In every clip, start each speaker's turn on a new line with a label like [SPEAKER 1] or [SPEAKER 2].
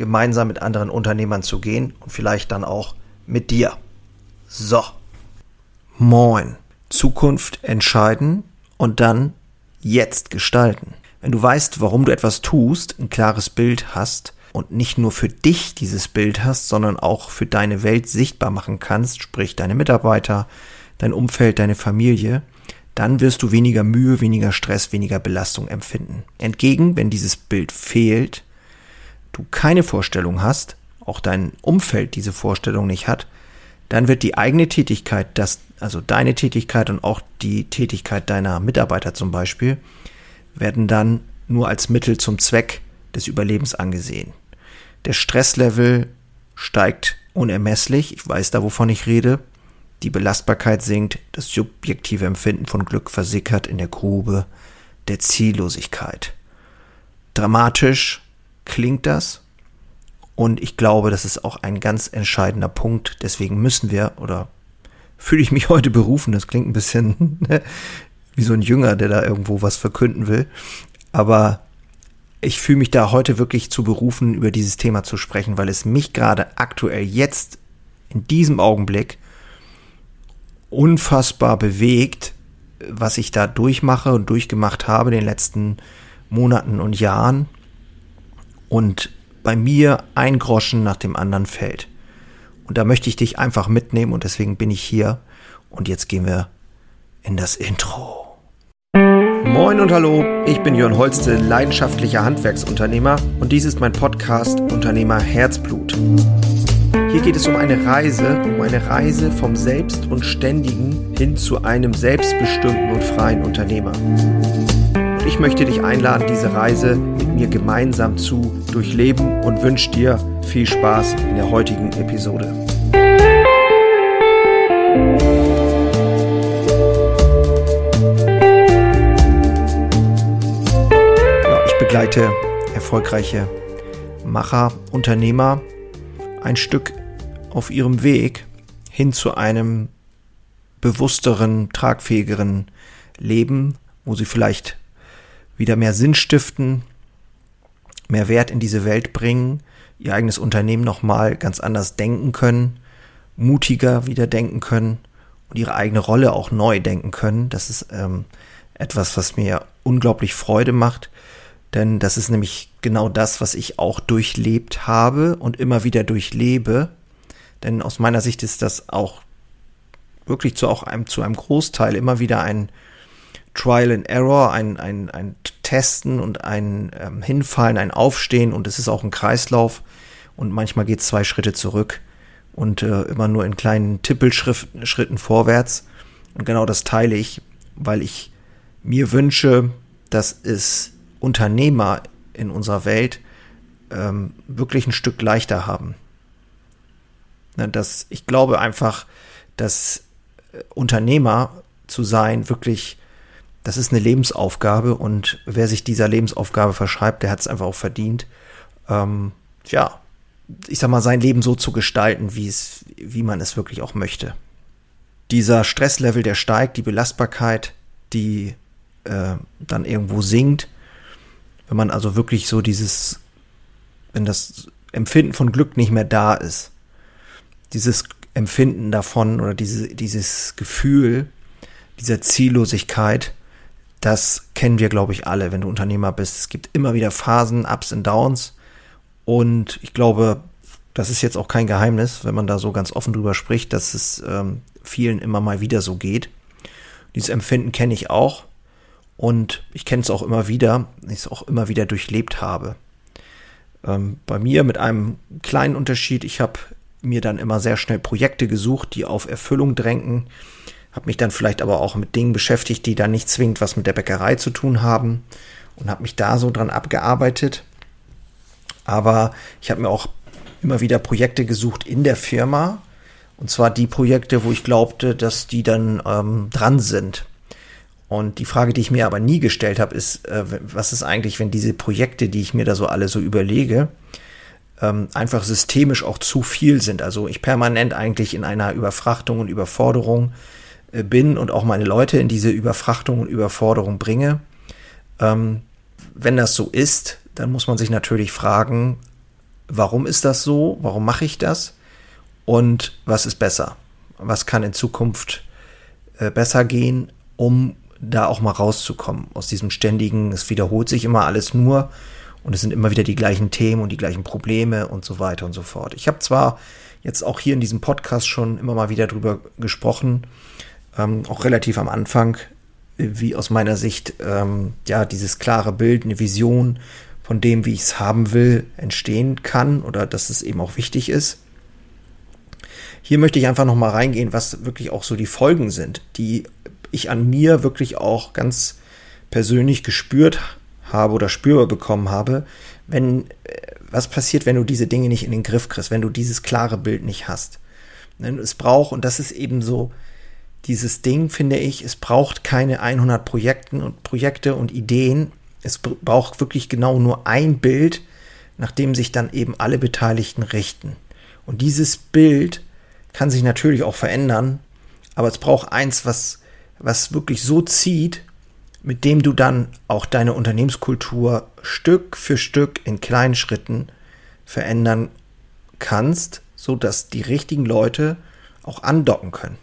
[SPEAKER 1] gemeinsam mit anderen Unternehmern zu gehen und vielleicht dann auch mit dir. So. Moin. Zukunft entscheiden und dann jetzt gestalten. Wenn du weißt, warum du etwas tust, ein klares Bild hast und nicht nur für dich dieses Bild hast, sondern auch für deine Welt sichtbar machen kannst, sprich deine Mitarbeiter, dein Umfeld, deine Familie, dann wirst du weniger Mühe, weniger Stress, weniger Belastung empfinden. Entgegen, wenn dieses Bild fehlt, du keine Vorstellung hast, auch dein Umfeld diese Vorstellung nicht hat, dann wird die eigene Tätigkeit, das, also deine Tätigkeit und auch die Tätigkeit deiner Mitarbeiter zum Beispiel, werden dann nur als Mittel zum Zweck des Überlebens angesehen. Der Stresslevel steigt unermesslich, ich weiß da, wovon ich rede, die Belastbarkeit sinkt, das subjektive Empfinden von Glück versickert in der Grube der Ziellosigkeit. Dramatisch klingt das und ich glaube, das ist auch ein ganz entscheidender Punkt. Deswegen müssen wir, oder fühle ich mich heute berufen, das klingt ein bisschen ne, wie so ein Jünger, der da irgendwo was verkünden will. Aber ich fühle mich da heute wirklich zu berufen, über dieses Thema zu sprechen, weil es mich gerade aktuell jetzt in diesem Augenblick unfassbar bewegt, was ich da durchmache und durchgemacht habe in den letzten Monaten und Jahren. Und bei mir ein Groschen nach dem anderen fällt. Und da möchte ich dich einfach mitnehmen und deswegen bin ich hier. Und jetzt gehen wir in das Intro. Moin und hallo, ich bin Jörn Holste, leidenschaftlicher Handwerksunternehmer und dies ist mein Podcast Unternehmer Herzblut. Hier geht es um eine Reise, um eine Reise vom Selbst und Ständigen hin zu einem selbstbestimmten und freien Unternehmer. Ich möchte dich einladen, diese Reise mit mir gemeinsam zu durchleben und wünsche dir viel Spaß in der heutigen Episode. Ich begleite erfolgreiche Macher, Unternehmer ein Stück auf ihrem Weg hin zu einem bewussteren, tragfähigeren Leben, wo sie vielleicht wieder mehr Sinn stiften, mehr Wert in diese Welt bringen, ihr eigenes Unternehmen nochmal ganz anders denken können, mutiger wieder denken können und ihre eigene Rolle auch neu denken können. Das ist ähm, etwas, was mir unglaublich Freude macht, denn das ist nämlich genau das, was ich auch durchlebt habe und immer wieder durchlebe. Denn aus meiner Sicht ist das auch wirklich zu auch einem, zu einem Großteil immer wieder ein Trial and Error, ein, ein, ein Testen und ein ähm, Hinfallen, ein Aufstehen und es ist auch ein Kreislauf und manchmal geht es zwei Schritte zurück und äh, immer nur in kleinen Tippelschritten vorwärts. Und genau das teile ich, weil ich mir wünsche, dass es Unternehmer in unserer Welt ähm, wirklich ein Stück leichter haben. Ne, dass ich glaube einfach, dass äh, Unternehmer zu sein wirklich, das ist eine Lebensaufgabe und wer sich dieser Lebensaufgabe verschreibt, der hat es einfach auch verdient. Ähm, ja, ich sag mal, sein Leben so zu gestalten, wie es, wie man es wirklich auch möchte. Dieser Stresslevel, der steigt, die Belastbarkeit, die äh, dann irgendwo sinkt, wenn man also wirklich so dieses, wenn das Empfinden von Glück nicht mehr da ist, dieses Empfinden davon oder diese, dieses Gefühl dieser Ziellosigkeit, das kennen wir, glaube ich, alle, wenn du Unternehmer bist. Es gibt immer wieder Phasen, Ups und Downs. Und ich glaube, das ist jetzt auch kein Geheimnis, wenn man da so ganz offen drüber spricht, dass es ähm, vielen immer mal wieder so geht. Dieses Empfinden kenne ich auch. Und ich kenne es auch immer wieder, ich es auch immer wieder durchlebt habe. Ähm, bei mir mit einem kleinen Unterschied, ich habe mir dann immer sehr schnell Projekte gesucht, die auf Erfüllung drängen, habe mich dann vielleicht aber auch mit Dingen beschäftigt, die dann nicht zwingend was mit der Bäckerei zu tun haben und habe mich da so dran abgearbeitet. Aber ich habe mir auch immer wieder Projekte gesucht in der Firma. Und zwar die Projekte, wo ich glaubte, dass die dann ähm, dran sind. Und die Frage, die ich mir aber nie gestellt habe, ist, äh, was ist eigentlich, wenn diese Projekte, die ich mir da so alle so überlege, ähm, einfach systemisch auch zu viel sind. Also ich permanent eigentlich in einer Überfrachtung und Überforderung bin und auch meine Leute in diese Überfrachtung und Überforderung bringe. Ähm, wenn das so ist, dann muss man sich natürlich fragen, warum ist das so? Warum mache ich das? Und was ist besser? Was kann in Zukunft äh, besser gehen, um da auch mal rauszukommen aus diesem ständigen, es wiederholt sich immer alles nur und es sind immer wieder die gleichen Themen und die gleichen Probleme und so weiter und so fort. Ich habe zwar jetzt auch hier in diesem Podcast schon immer mal wieder drüber gesprochen, ähm, auch relativ am Anfang, wie aus meiner Sicht ähm, ja dieses klare Bild, eine Vision von dem, wie ich es haben will, entstehen kann oder dass es eben auch wichtig ist. Hier möchte ich einfach noch mal reingehen, was wirklich auch so die Folgen sind, die ich an mir wirklich auch ganz persönlich gespürt habe oder spürbar bekommen habe, wenn äh, was passiert, wenn du diese Dinge nicht in den Griff kriegst, wenn du dieses klare Bild nicht hast. Es braucht, und das ist eben so dieses Ding, finde ich, es braucht keine 100 Projekten und Projekte und Ideen. Es braucht wirklich genau nur ein Bild, nach dem sich dann eben alle Beteiligten richten. Und dieses Bild kann sich natürlich auch verändern, aber es braucht eins, was, was wirklich so zieht, mit dem du dann auch deine Unternehmenskultur Stück für Stück in kleinen Schritten verändern kannst, so dass die richtigen Leute auch andocken können.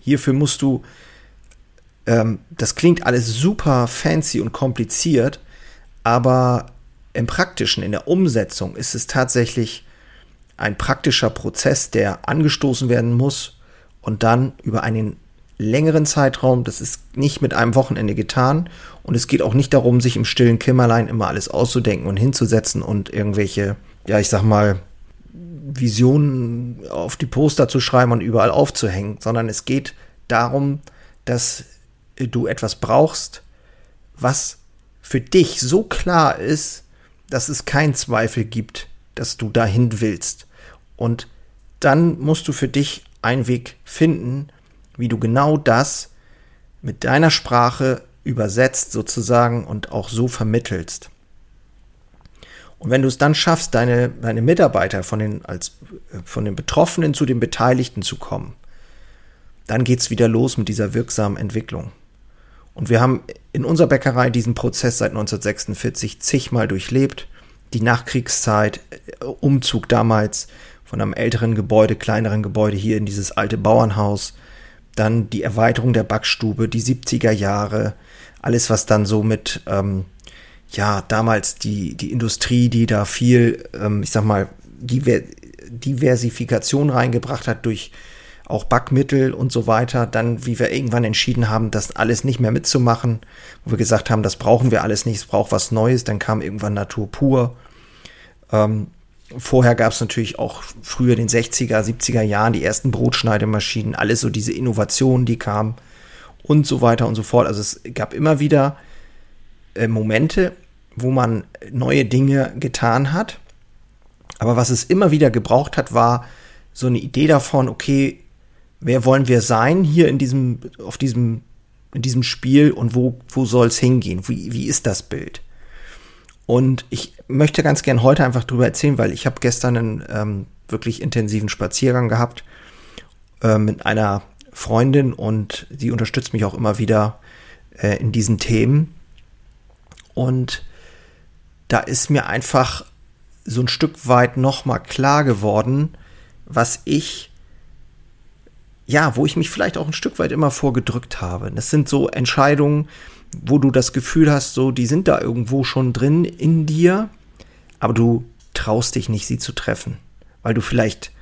[SPEAKER 1] Hierfür musst du, ähm, das klingt alles super fancy und kompliziert, aber im praktischen, in der Umsetzung ist es tatsächlich ein praktischer Prozess, der angestoßen werden muss und dann über einen längeren Zeitraum, das ist nicht mit einem Wochenende getan und es geht auch nicht darum, sich im stillen Kimmerlein immer alles auszudenken und hinzusetzen und irgendwelche, ja, ich sag mal, Visionen auf die Poster zu schreiben und überall aufzuhängen, sondern es geht darum, dass du etwas brauchst, was für dich so klar ist, dass es keinen Zweifel gibt, dass du dahin willst. Und dann musst du für dich einen Weg finden, wie du genau das mit deiner Sprache übersetzt sozusagen und auch so vermittelst. Und wenn du es dann schaffst, deine, deine Mitarbeiter von den, als, von den Betroffenen zu den Beteiligten zu kommen, dann geht es wieder los mit dieser wirksamen Entwicklung. Und wir haben in unserer Bäckerei diesen Prozess seit 1946 zigmal durchlebt. Die Nachkriegszeit, äh, Umzug damals von einem älteren Gebäude, kleineren Gebäude hier in dieses alte Bauernhaus, dann die Erweiterung der Backstube, die 70er Jahre, alles, was dann so mit, ähm, ja, damals die, die Industrie, die da viel, ähm, ich sag mal, Diver Diversifikation reingebracht hat durch auch Backmittel und so weiter. Dann, wie wir irgendwann entschieden haben, das alles nicht mehr mitzumachen, wo wir gesagt haben, das brauchen wir alles nicht, es braucht was Neues. Dann kam irgendwann Natur pur. Ähm, Vorher gab es natürlich auch früher den 60er, 70er Jahren die ersten Brotschneidemaschinen, alles so diese Innovationen, die kamen und so weiter und so fort. Also es gab immer wieder äh, Momente, wo man neue Dinge getan hat. Aber was es immer wieder gebraucht hat, war so eine Idee davon, okay, wer wollen wir sein hier in diesem, auf diesem, in diesem Spiel und wo, wo soll es hingehen? Wie, wie ist das Bild? Und ich möchte ganz gern heute einfach drüber erzählen, weil ich habe gestern einen ähm, wirklich intensiven Spaziergang gehabt äh, mit einer Freundin und sie unterstützt mich auch immer wieder äh, in diesen Themen. Und da ist mir einfach so ein Stück weit nochmal klar geworden, was ich, ja, wo ich mich vielleicht auch ein Stück weit immer vorgedrückt habe. Das sind so Entscheidungen, wo du das Gefühl hast, so, die sind da irgendwo schon drin in dir, aber du traust dich nicht, sie zu treffen, weil du vielleicht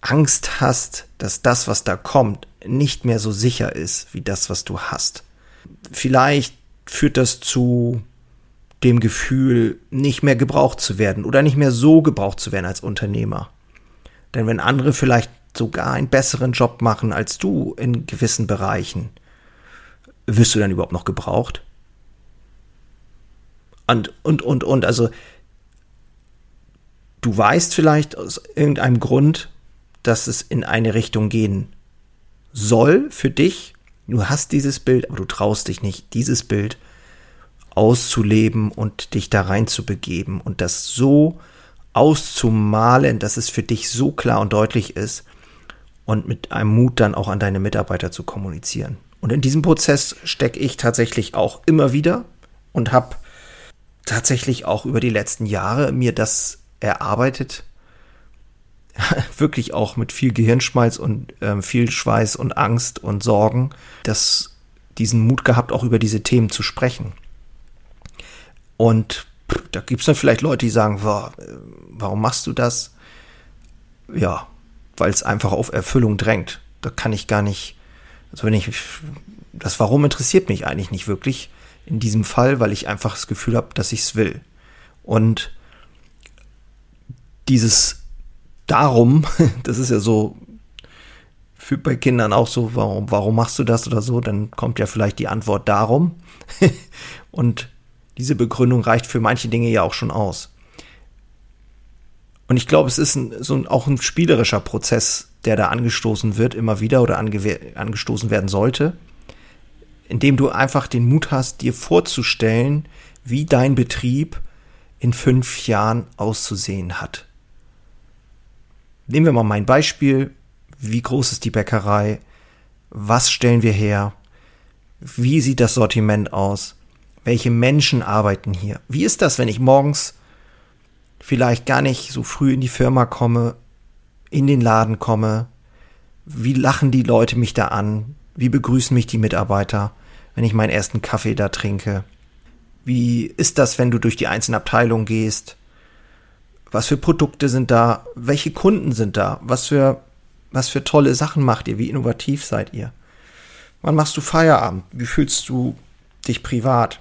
[SPEAKER 1] Angst hast, dass das, was da kommt, nicht mehr so sicher ist wie das, was du hast. Vielleicht führt das zu dem Gefühl, nicht mehr gebraucht zu werden oder nicht mehr so gebraucht zu werden als Unternehmer. Denn wenn andere vielleicht sogar einen besseren Job machen als du in gewissen Bereichen, wirst du dann überhaupt noch gebraucht? Und, und, und, und, also du weißt vielleicht aus irgendeinem Grund, dass es in eine Richtung gehen soll für dich. Du hast dieses Bild, aber du traust dich nicht, dieses Bild auszuleben und dich da rein zu begeben und das so auszumalen, dass es für dich so klar und deutlich ist und mit einem Mut dann auch an deine Mitarbeiter zu kommunizieren. Und in diesem Prozess stecke ich tatsächlich auch immer wieder und habe tatsächlich auch über die letzten Jahre mir das erarbeitet. Wirklich auch mit viel Gehirnschmalz und äh, viel Schweiß und Angst und Sorgen, dass diesen Mut gehabt, auch über diese Themen zu sprechen. Und da gibt es dann vielleicht Leute, die sagen, warum machst du das? Ja, weil es einfach auf Erfüllung drängt. Da kann ich gar nicht, also wenn ich, das Warum interessiert mich eigentlich nicht wirklich in diesem Fall, weil ich einfach das Gefühl habe, dass ich es will. Und dieses Darum, das ist ja so für bei Kindern auch so, warum, warum machst du das oder so, dann kommt ja vielleicht die Antwort darum. Und diese Begründung reicht für manche Dinge ja auch schon aus. Und ich glaube, es ist ein, so ein, auch ein spielerischer Prozess, der da angestoßen wird, immer wieder oder angestoßen werden sollte, indem du einfach den Mut hast, dir vorzustellen, wie dein Betrieb in fünf Jahren auszusehen hat. Nehmen wir mal mein Beispiel. Wie groß ist die Bäckerei? Was stellen wir her? Wie sieht das Sortiment aus? Welche Menschen arbeiten hier? Wie ist das, wenn ich morgens vielleicht gar nicht so früh in die Firma komme, in den Laden komme? Wie lachen die Leute mich da an? Wie begrüßen mich die Mitarbeiter, wenn ich meinen ersten Kaffee da trinke? Wie ist das, wenn du durch die einzelnen Abteilungen gehst? Was für Produkte sind da? Welche Kunden sind da? Was für, was für tolle Sachen macht ihr? Wie innovativ seid ihr? Wann machst du Feierabend? Wie fühlst du dich privat?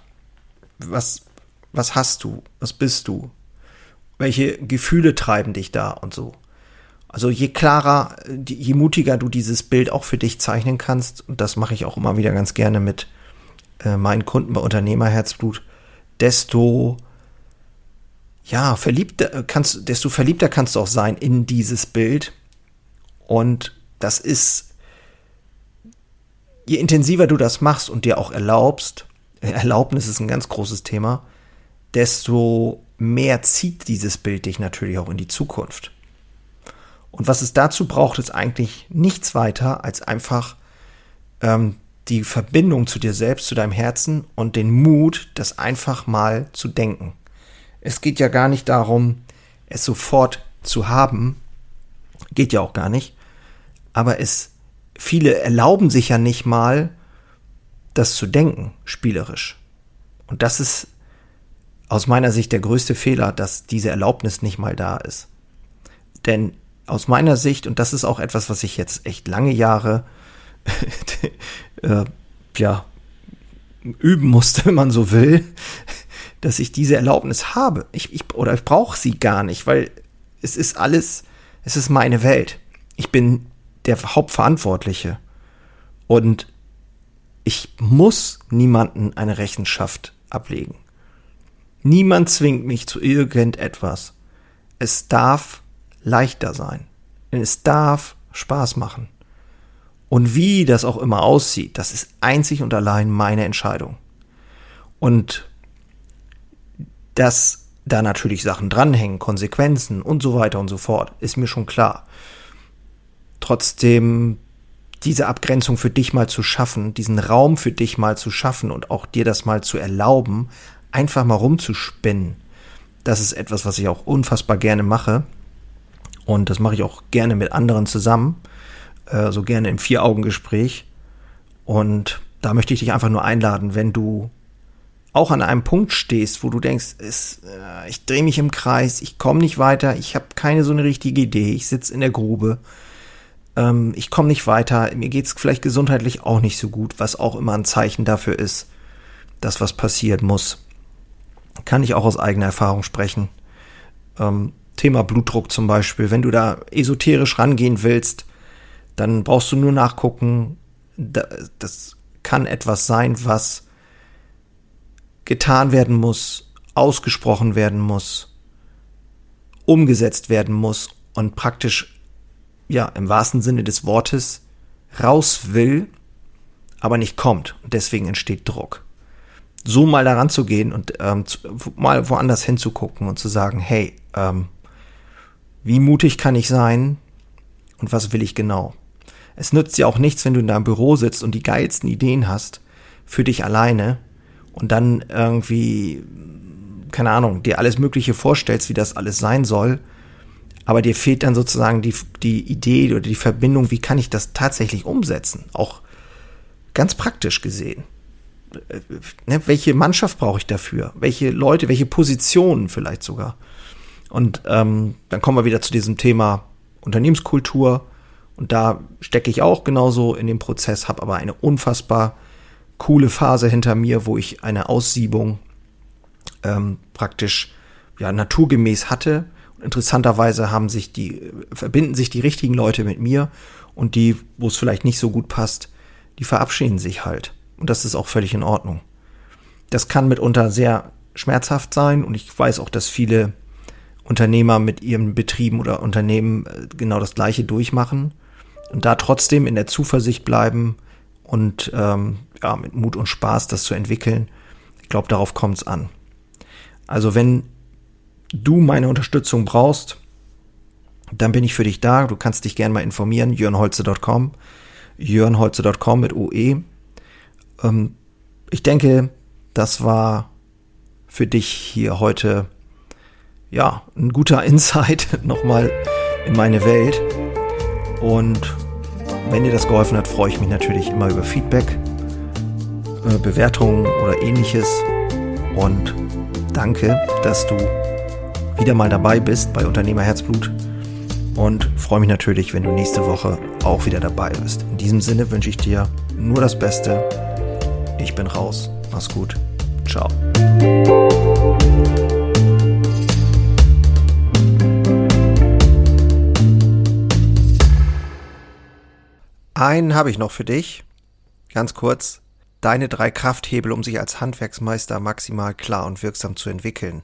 [SPEAKER 1] Was, was hast du, was bist du, welche Gefühle treiben dich da und so. Also je klarer, je mutiger du dieses Bild auch für dich zeichnen kannst, und das mache ich auch immer wieder ganz gerne mit äh, meinen Kunden bei Unternehmerherzblut, desto ja, verliebter kannst, desto verliebter kannst du auch sein in dieses Bild. Und das ist, je intensiver du das machst und dir auch erlaubst, Erlaubnis ist ein ganz großes Thema, desto mehr zieht dieses Bild dich natürlich auch in die Zukunft. Und was es dazu braucht, ist eigentlich nichts weiter als einfach ähm, die Verbindung zu dir selbst, zu deinem Herzen und den Mut, das einfach mal zu denken. Es geht ja gar nicht darum, es sofort zu haben, geht ja auch gar nicht, aber es viele erlauben sich ja nicht mal, das zu denken, spielerisch. Und das ist aus meiner Sicht der größte Fehler, dass diese Erlaubnis nicht mal da ist. Denn aus meiner Sicht, und das ist auch etwas, was ich jetzt echt lange Jahre äh, ja, üben musste, wenn man so will, dass ich diese Erlaubnis habe. Ich, ich, oder ich brauche sie gar nicht, weil es ist alles, es ist meine Welt. Ich bin der Hauptverantwortliche. Und ich muss niemanden eine Rechenschaft ablegen. Niemand zwingt mich zu irgendetwas. Es darf leichter sein. Es darf Spaß machen. Und wie das auch immer aussieht, das ist einzig und allein meine Entscheidung. Und dass da natürlich Sachen dranhängen, Konsequenzen und so weiter und so fort, ist mir schon klar. Trotzdem diese Abgrenzung für dich mal zu schaffen, diesen Raum für dich mal zu schaffen und auch dir das mal zu erlauben, einfach mal rumzuspinnen. Das ist etwas, was ich auch unfassbar gerne mache. Und das mache ich auch gerne mit anderen zusammen. Äh, so gerne im Vier-Augen-Gespräch. Und da möchte ich dich einfach nur einladen, wenn du auch an einem Punkt stehst, wo du denkst, es, äh, ich drehe mich im Kreis, ich komme nicht weiter, ich habe keine so eine richtige Idee, ich sitze in der Grube ähm, ich komme nicht weiter, mir geht's vielleicht gesundheitlich auch nicht so gut, was auch immer ein Zeichen dafür ist, dass was passieren muss. Kann ich auch aus eigener Erfahrung sprechen. Ähm, Thema Blutdruck zum Beispiel. Wenn du da esoterisch rangehen willst, dann brauchst du nur nachgucken. Das kann etwas sein, was getan werden muss, ausgesprochen werden muss umgesetzt werden muss und praktisch, ja, im wahrsten Sinne des Wortes raus will, aber nicht kommt. Und deswegen entsteht Druck. So mal daran zu gehen und ähm, zu, mal woanders hinzugucken und zu sagen, hey, ähm, wie mutig kann ich sein und was will ich genau? Es nützt ja auch nichts, wenn du in deinem Büro sitzt und die geilsten Ideen hast für dich alleine und dann irgendwie, keine Ahnung, dir alles Mögliche vorstellst, wie das alles sein soll, aber dir fehlt dann sozusagen die, die Idee oder die Verbindung, wie kann ich das tatsächlich umsetzen? Auch ganz praktisch gesehen. Äh, ne, welche Mannschaft brauche ich dafür? Welche Leute, welche Positionen vielleicht sogar? Und ähm, dann kommen wir wieder zu diesem Thema Unternehmenskultur. Und da stecke ich auch genauso in dem Prozess, habe aber eine unfassbar coole Phase hinter mir, wo ich eine Aussiebung ähm, praktisch ja naturgemäß hatte. Interessanterweise haben sich die verbinden sich die richtigen Leute mit mir und die, wo es vielleicht nicht so gut passt, die verabschieden sich halt. Und das ist auch völlig in Ordnung. Das kann mitunter sehr schmerzhaft sein und ich weiß auch, dass viele Unternehmer mit ihren Betrieben oder Unternehmen äh, genau das gleiche durchmachen und da trotzdem in der Zuversicht bleiben und ähm, ja, mit Mut und Spaß das zu entwickeln. Ich glaube, darauf kommt es an. Also wenn du meine Unterstützung brauchst, dann bin ich für dich da. Du kannst dich gerne mal informieren, jörnholze.com, jörnholze.com mit OE. Ähm, ich denke, das war für dich hier heute ja ein guter Insight nochmal in meine Welt. Und wenn dir das geholfen hat, freue ich mich natürlich immer über Feedback, äh, Bewertungen oder ähnliches. Und danke, dass du wieder mal dabei bist bei Unternehmer Herzblut. Und freue mich natürlich, wenn du nächste Woche auch wieder dabei bist. In diesem Sinne wünsche ich dir nur das Beste. Ich bin raus. Mach's gut. Ciao. Einen habe ich noch für dich. Ganz kurz. Deine drei Krafthebel, um sich als Handwerksmeister maximal klar und wirksam zu entwickeln.